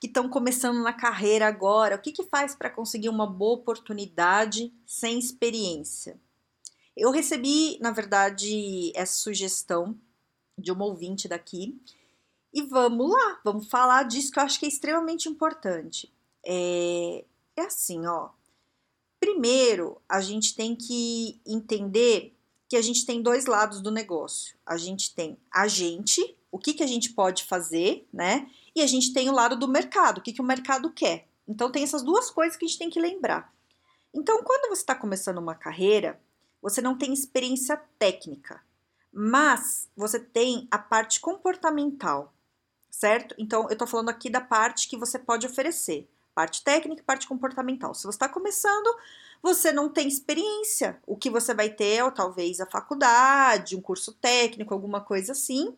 que estão começando na carreira agora, o que, que faz para conseguir uma boa oportunidade sem experiência? Eu recebi, na verdade, essa sugestão de uma ouvinte daqui e vamos lá, vamos falar disso que eu acho que é extremamente importante. É, é assim, ó. Primeiro, a gente tem que entender que a gente tem dois lados do negócio. A gente tem a gente, o que, que a gente pode fazer, né? E a gente tem o lado do mercado, o que, que o mercado quer. Então, tem essas duas coisas que a gente tem que lembrar. Então, quando você está começando uma carreira, você não tem experiência técnica, mas você tem a parte comportamental, certo? Então, eu estou falando aqui da parte que você pode oferecer, parte técnica e parte comportamental. Se você está começando, você não tem experiência. O que você vai ter é talvez a faculdade, um curso técnico, alguma coisa assim,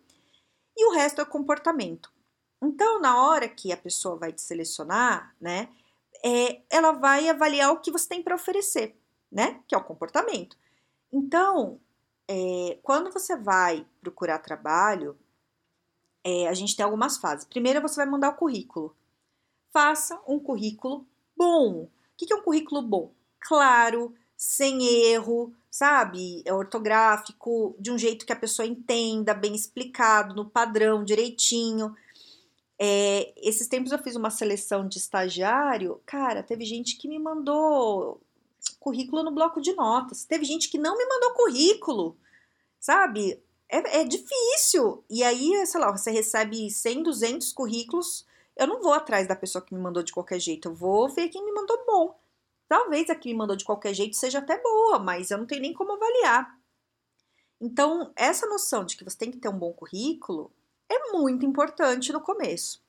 e o resto é comportamento. Então, na hora que a pessoa vai te selecionar, né, é, ela vai avaliar o que você tem para oferecer, né, que é o comportamento. Então, é, quando você vai procurar trabalho, é, a gente tem algumas fases. Primeiro, você vai mandar o currículo. Faça um currículo bom. O que é um currículo bom? Claro, sem erro, sabe? É ortográfico, de um jeito que a pessoa entenda, bem explicado, no padrão, direitinho. É, esses tempos eu fiz uma seleção de estagiário, cara, teve gente que me mandou currículo no bloco de notas, teve gente que não me mandou currículo, sabe? É, é difícil. E aí, sei lá, você recebe 100, 200 currículos, eu não vou atrás da pessoa que me mandou de qualquer jeito, eu vou ver quem me mandou bom. Talvez a que me mandou de qualquer jeito seja até boa, mas eu não tenho nem como avaliar. Então, essa noção de que você tem que ter um bom currículo é muito importante no começo.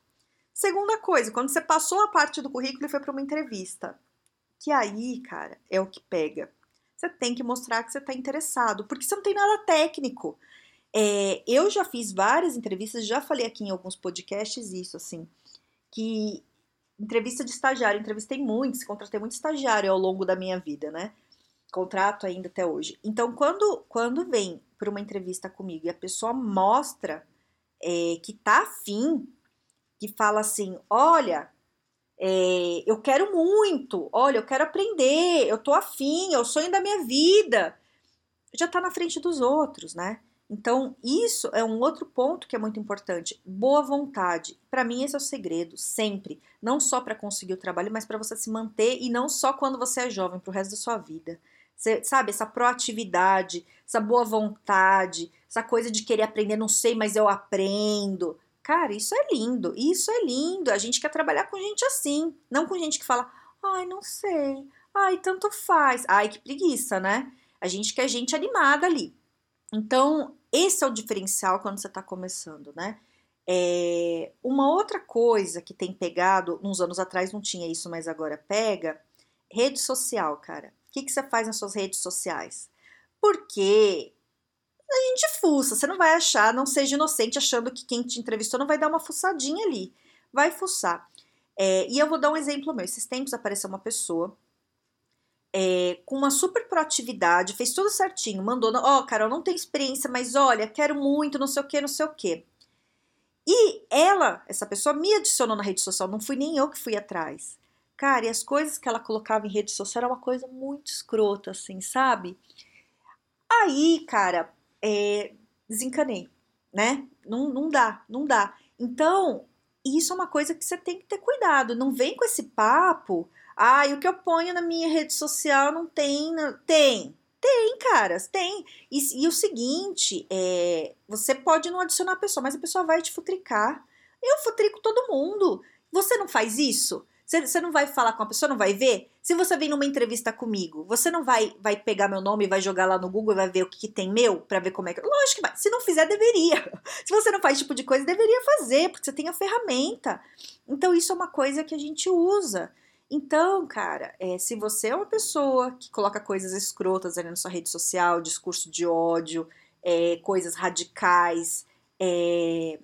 Segunda coisa, quando você passou a parte do currículo e foi para uma entrevista, que aí, cara, é o que pega. Você tem que mostrar que você está interessado, porque você não tem nada técnico. É, eu já fiz várias entrevistas, já falei aqui em alguns podcasts isso, assim, que entrevista de estagiário, entrevistei muitos, contratei muito estagiário ao longo da minha vida, né? Contrato ainda até hoje. Então, quando, quando vem para uma entrevista comigo e a pessoa mostra é, que tá afim, que fala assim: olha, é, eu quero muito, olha, eu quero aprender, eu tô afim, é o sonho da minha vida, já tá na frente dos outros, né? Então, isso é um outro ponto que é muito importante. Boa vontade. Para mim, esse é o segredo, sempre. Não só para conseguir o trabalho, mas para você se manter e não só quando você é jovem, para o resto da sua vida. Você, sabe, essa proatividade, essa boa vontade, essa coisa de querer aprender, não sei, mas eu aprendo. Cara, isso é lindo, isso é lindo. A gente quer trabalhar com gente assim, não com gente que fala, ai, não sei, ai, tanto faz, ai, que preguiça, né? A gente quer gente animada ali. Então, esse é o diferencial quando você está começando, né? É, uma outra coisa que tem pegado, uns anos atrás não tinha isso, mas agora pega, rede social, cara que, que você faz nas suas redes sociais? Porque a gente fuça, você não vai achar, não seja inocente achando que quem te entrevistou não vai dar uma fuçadinha ali. Vai fuçar. É, e eu vou dar um exemplo meu. Esses tempos apareceu uma pessoa é, com uma super proatividade, fez tudo certinho, mandou, ó, oh, Carol, não tem experiência, mas olha, quero muito, não sei o que, não sei o que. E ela, essa pessoa, me adicionou na rede social, não fui nem eu que fui atrás. Cara, e as coisas que ela colocava em rede social era uma coisa muito escrota, assim, sabe? Aí, cara, é, desencanei, né? Não, não dá, não dá. Então, isso é uma coisa que você tem que ter cuidado. Não vem com esse papo. Ah, o que eu ponho na minha rede social não tem. Não... Tem, tem, caras, tem. E, e, o seguinte, é, você pode não adicionar a pessoa, mas a pessoa vai te futricar. Eu futrico todo mundo. Você não faz isso? Você, não vai falar com a pessoa, não vai ver? Se você vem numa entrevista comigo, você não vai vai pegar meu nome e vai jogar lá no Google e vai ver o que, que tem meu para ver como é que. Lógico que vai. Se não fizer, deveria. Se você não faz tipo de coisa, deveria fazer, porque você tem a ferramenta. Então, isso é uma coisa que a gente usa. Então, cara, é, se você é uma pessoa que coloca coisas escrotas ali na sua rede social, discurso de ódio, é, coisas radicais, é,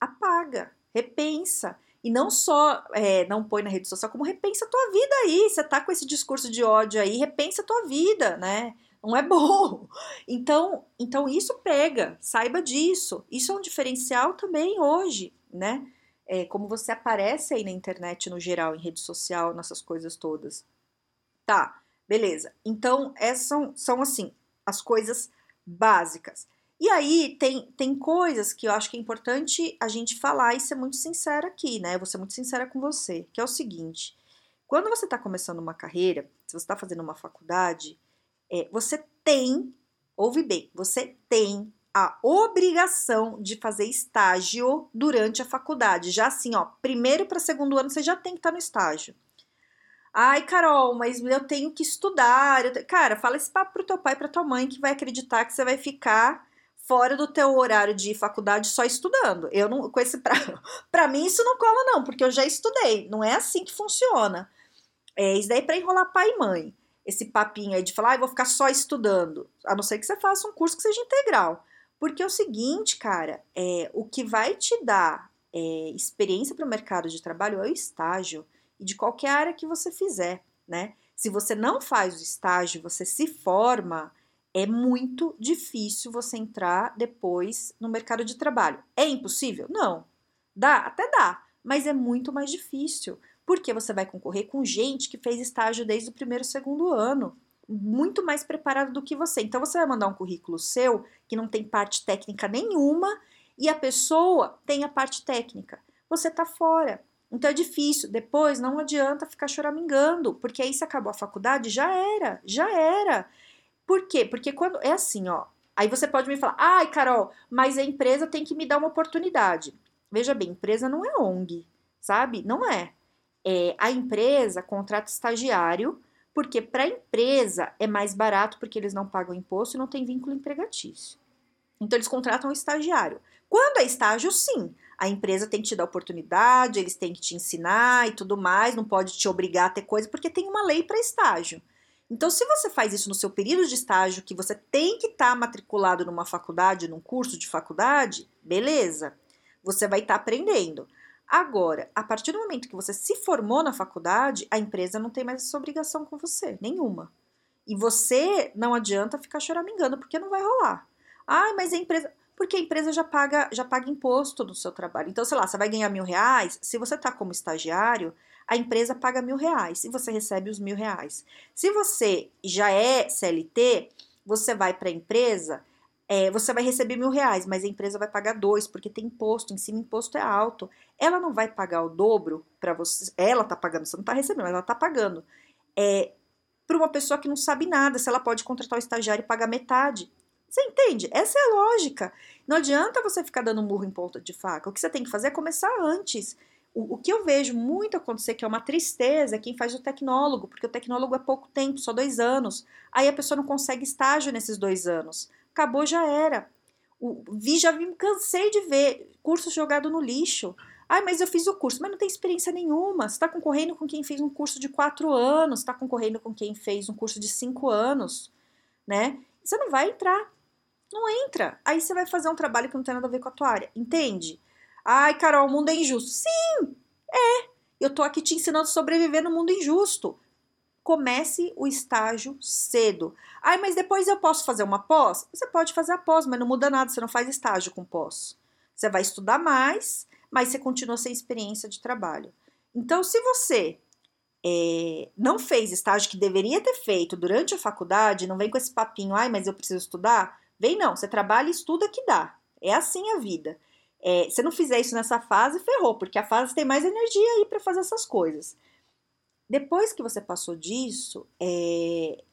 apaga, repensa. E não só é, não põe na rede social, como repensa a tua vida aí. Você tá com esse discurso de ódio aí, repensa a tua vida, né? Não é bom. Então, então isso pega, saiba disso. Isso é um diferencial também hoje, né? É, como você aparece aí na internet no geral, em rede social, nessas coisas todas. Tá, beleza. Então, essas são, são assim, as coisas básicas. E aí tem, tem coisas que eu acho que é importante a gente falar e ser muito sincera aqui, né? Eu vou ser muito sincera com você, que é o seguinte: quando você está começando uma carreira, se você está fazendo uma faculdade, é, você tem, ouve bem, você tem a obrigação de fazer estágio durante a faculdade. Já assim, ó, primeiro para segundo ano você já tem que estar tá no estágio. Ai, Carol, mas eu tenho que estudar. Cara, fala esse papo pro teu pai e pra tua mãe que vai acreditar que você vai ficar fora do teu horário de faculdade só estudando. Eu não com esse pra, pra mim isso não cola não, porque eu já estudei. Não é assim que funciona. É isso daí é para enrolar pai e mãe. Esse papinho aí de falar, ah, vou ficar só estudando. A não ser que você faça um curso que seja integral. Porque é o seguinte, cara, é, o que vai te dar é, experiência para o mercado de trabalho é o estágio. E de qualquer área que você fizer, né? Se você não faz o estágio, você se forma, é muito difícil você entrar depois no mercado de trabalho. É impossível? Não. Dá, até dá, mas é muito mais difícil, porque você vai concorrer com gente que fez estágio desde o primeiro, segundo ano, muito mais preparado do que você. Então você vai mandar um currículo seu que não tem parte técnica nenhuma e a pessoa tem a parte técnica. Você tá fora. Então é difícil. Depois não adianta ficar choramingando, porque aí se acabou a faculdade, já era, já era. Por quê? Porque quando é assim, ó. Aí você pode me falar, ai, Carol, mas a empresa tem que me dar uma oportunidade. Veja bem, empresa não é ONG, sabe? Não é. é a empresa contrata estagiário, porque para a empresa é mais barato porque eles não pagam imposto e não tem vínculo empregatício. Então eles contratam um estagiário. Quando é estágio, sim, a empresa tem que te dar oportunidade, eles têm que te ensinar e tudo mais, não pode te obrigar a ter coisa, porque tem uma lei para estágio. Então, se você faz isso no seu período de estágio, que você tem que estar tá matriculado numa faculdade, num curso de faculdade, beleza, você vai estar tá aprendendo. Agora, a partir do momento que você se formou na faculdade, a empresa não tem mais essa obrigação com você, nenhuma. E você não adianta ficar choramingando, porque não vai rolar. Ah, mas a empresa. Porque a empresa já paga, já paga imposto no seu trabalho. Então, sei lá, você vai ganhar mil reais. Se você está como estagiário, a empresa paga mil reais e você recebe os mil reais. Se você já é CLT, você vai para a empresa, é, você vai receber mil reais, mas a empresa vai pagar dois, porque tem imposto, em cima imposto é alto. Ela não vai pagar o dobro para você, ela tá pagando, você não tá recebendo, mas ela tá pagando. É, para uma pessoa que não sabe nada, se ela pode contratar o estagiário e pagar metade. Você entende? Essa é a lógica. Não adianta você ficar dando murro em ponta de faca. O que você tem que fazer é começar antes. O, o, que eu vejo muito acontecer, que é uma tristeza, é quem faz o tecnólogo, porque o tecnólogo é pouco tempo, só dois anos. Aí a pessoa não consegue estágio nesses dois anos. Acabou, já era. O, vi, já vi, cansei de ver curso jogado no lixo. Ai, mas eu fiz o curso, mas não tem experiência nenhuma. Você está concorrendo com quem fez um curso de quatro anos, está concorrendo com quem fez um curso de cinco anos, né? Você não vai entrar. Não entra. Aí você vai fazer um trabalho que não tem nada a ver com a tua área. Entende? Ai, Carol, o mundo é injusto. Sim, é. Eu tô aqui te ensinando a sobreviver no mundo injusto. Comece o estágio cedo. Ai, mas depois eu posso fazer uma pós? Você pode fazer a pós, mas não muda nada, você não faz estágio com pós. Você vai estudar mais, mas você continua sem experiência de trabalho. Então, se você é, não fez estágio que deveria ter feito durante a faculdade, não vem com esse papinho, ai, mas eu preciso estudar. Vem não, você trabalha e estuda que dá. É assim a vida. É, se não fizer isso nessa fase, ferrou, porque a fase tem mais energia aí para fazer essas coisas. Depois que você passou disso, é,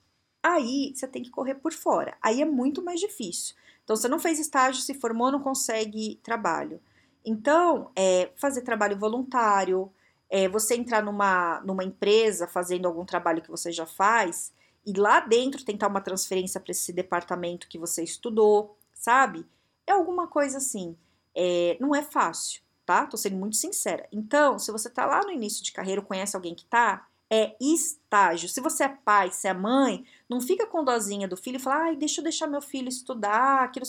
aí você tem que correr por fora. Aí é muito mais difícil. Então, você não fez estágio, se formou, não consegue trabalho. Então, é, fazer trabalho voluntário, é você entrar numa, numa empresa fazendo algum trabalho que você já faz e lá dentro tentar uma transferência para esse departamento que você estudou, sabe? É alguma coisa assim. É, não é fácil, tá? Tô sendo muito sincera. Então, se você tá lá no início de carreira, conhece alguém que tá, é estágio. Se você é pai, se é mãe, não fica com dozinha do filho e fala, ai, deixa eu deixar meu filho estudar, que não,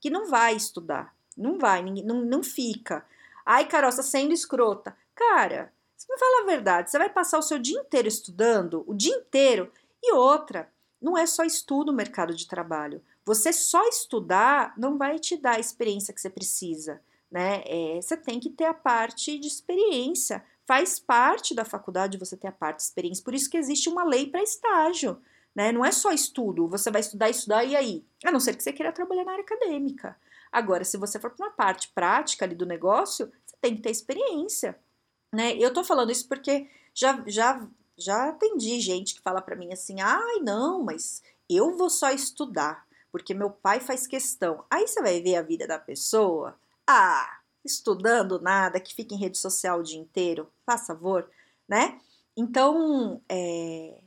que não vai estudar. Não vai, não, não fica. Ai, Carol, você tá sendo escrota. Cara, você me fala a verdade, você vai passar o seu dia inteiro estudando, o dia inteiro, e outra, não é só estudo o mercado de trabalho. Você só estudar não vai te dar a experiência que você precisa, né? É, você tem que ter a parte de experiência. Faz parte da faculdade você ter a parte de experiência. Por isso que existe uma lei para estágio, né? Não é só estudo. Você vai estudar, estudar e aí? A não ser que você queira trabalhar na área acadêmica. Agora, se você for para uma parte prática ali do negócio, você tem que ter experiência, né? Eu tô falando isso porque já, já, já atendi gente que fala para mim assim: ai, não, mas eu vou só estudar porque meu pai faz questão. Aí você vai ver a vida da pessoa, ah, estudando nada, que fica em rede social o dia inteiro, faz favor, né? Então, é,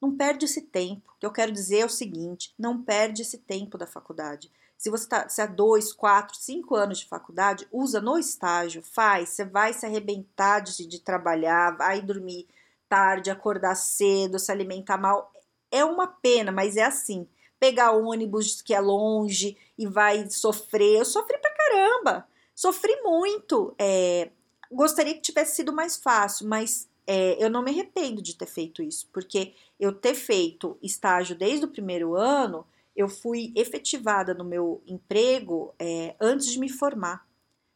não perde esse tempo. O que eu quero dizer é o seguinte: não perde esse tempo da faculdade. Se você está se há dois, quatro, cinco anos de faculdade, usa no estágio, faz, você vai se arrebentar de, de trabalhar, vai dormir tarde, acordar cedo, se alimentar mal. É uma pena, mas é assim pegar ônibus que é longe e vai sofrer. Eu sofri pra caramba, sofri muito. É, gostaria que tivesse sido mais fácil, mas é, eu não me arrependo de ter feito isso, porque eu ter feito estágio desde o primeiro ano, eu fui efetivada no meu emprego é, antes de me formar.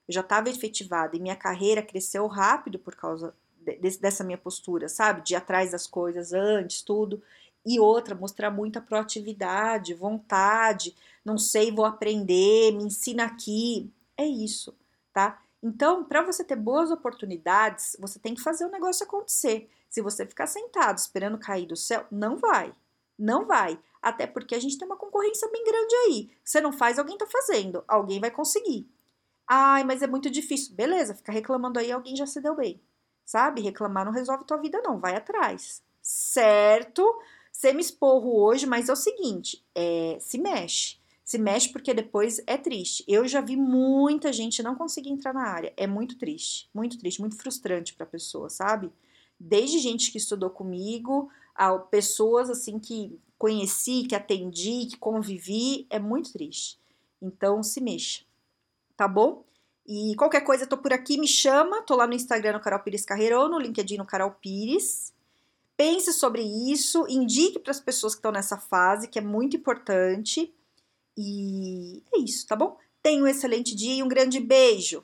Eu já estava efetivada e minha carreira cresceu rápido por causa de, dessa minha postura, sabe? De ir atrás das coisas antes, tudo. E outra, mostrar muita proatividade, vontade, não sei, vou aprender, me ensina aqui. É isso, tá? Então, para você ter boas oportunidades, você tem que fazer o negócio acontecer. Se você ficar sentado esperando cair do céu, não vai. Não vai. Até porque a gente tem uma concorrência bem grande aí. Você não faz, alguém tá fazendo. Alguém vai conseguir. Ai, mas é muito difícil. Beleza, fica reclamando aí, alguém já se deu bem. Sabe? Reclamar não resolve tua vida, não. Vai atrás. Certo? Você me esporro hoje, mas é o seguinte: é, se mexe. Se mexe porque depois é triste. Eu já vi muita gente não conseguir entrar na área. É muito triste, muito triste, muito frustrante para a pessoa, sabe? Desde gente que estudou comigo, a pessoas assim que conheci, que atendi, que convivi, é muito triste. Então se mexa, tá bom? E qualquer coisa, tô por aqui, me chama. Tô lá no Instagram no Carol Pires Carreira ou no LinkedIn no Carol Pires. Pense sobre isso, indique para as pessoas que estão nessa fase, que é muito importante. E é isso, tá bom? Tenha um excelente dia e um grande beijo!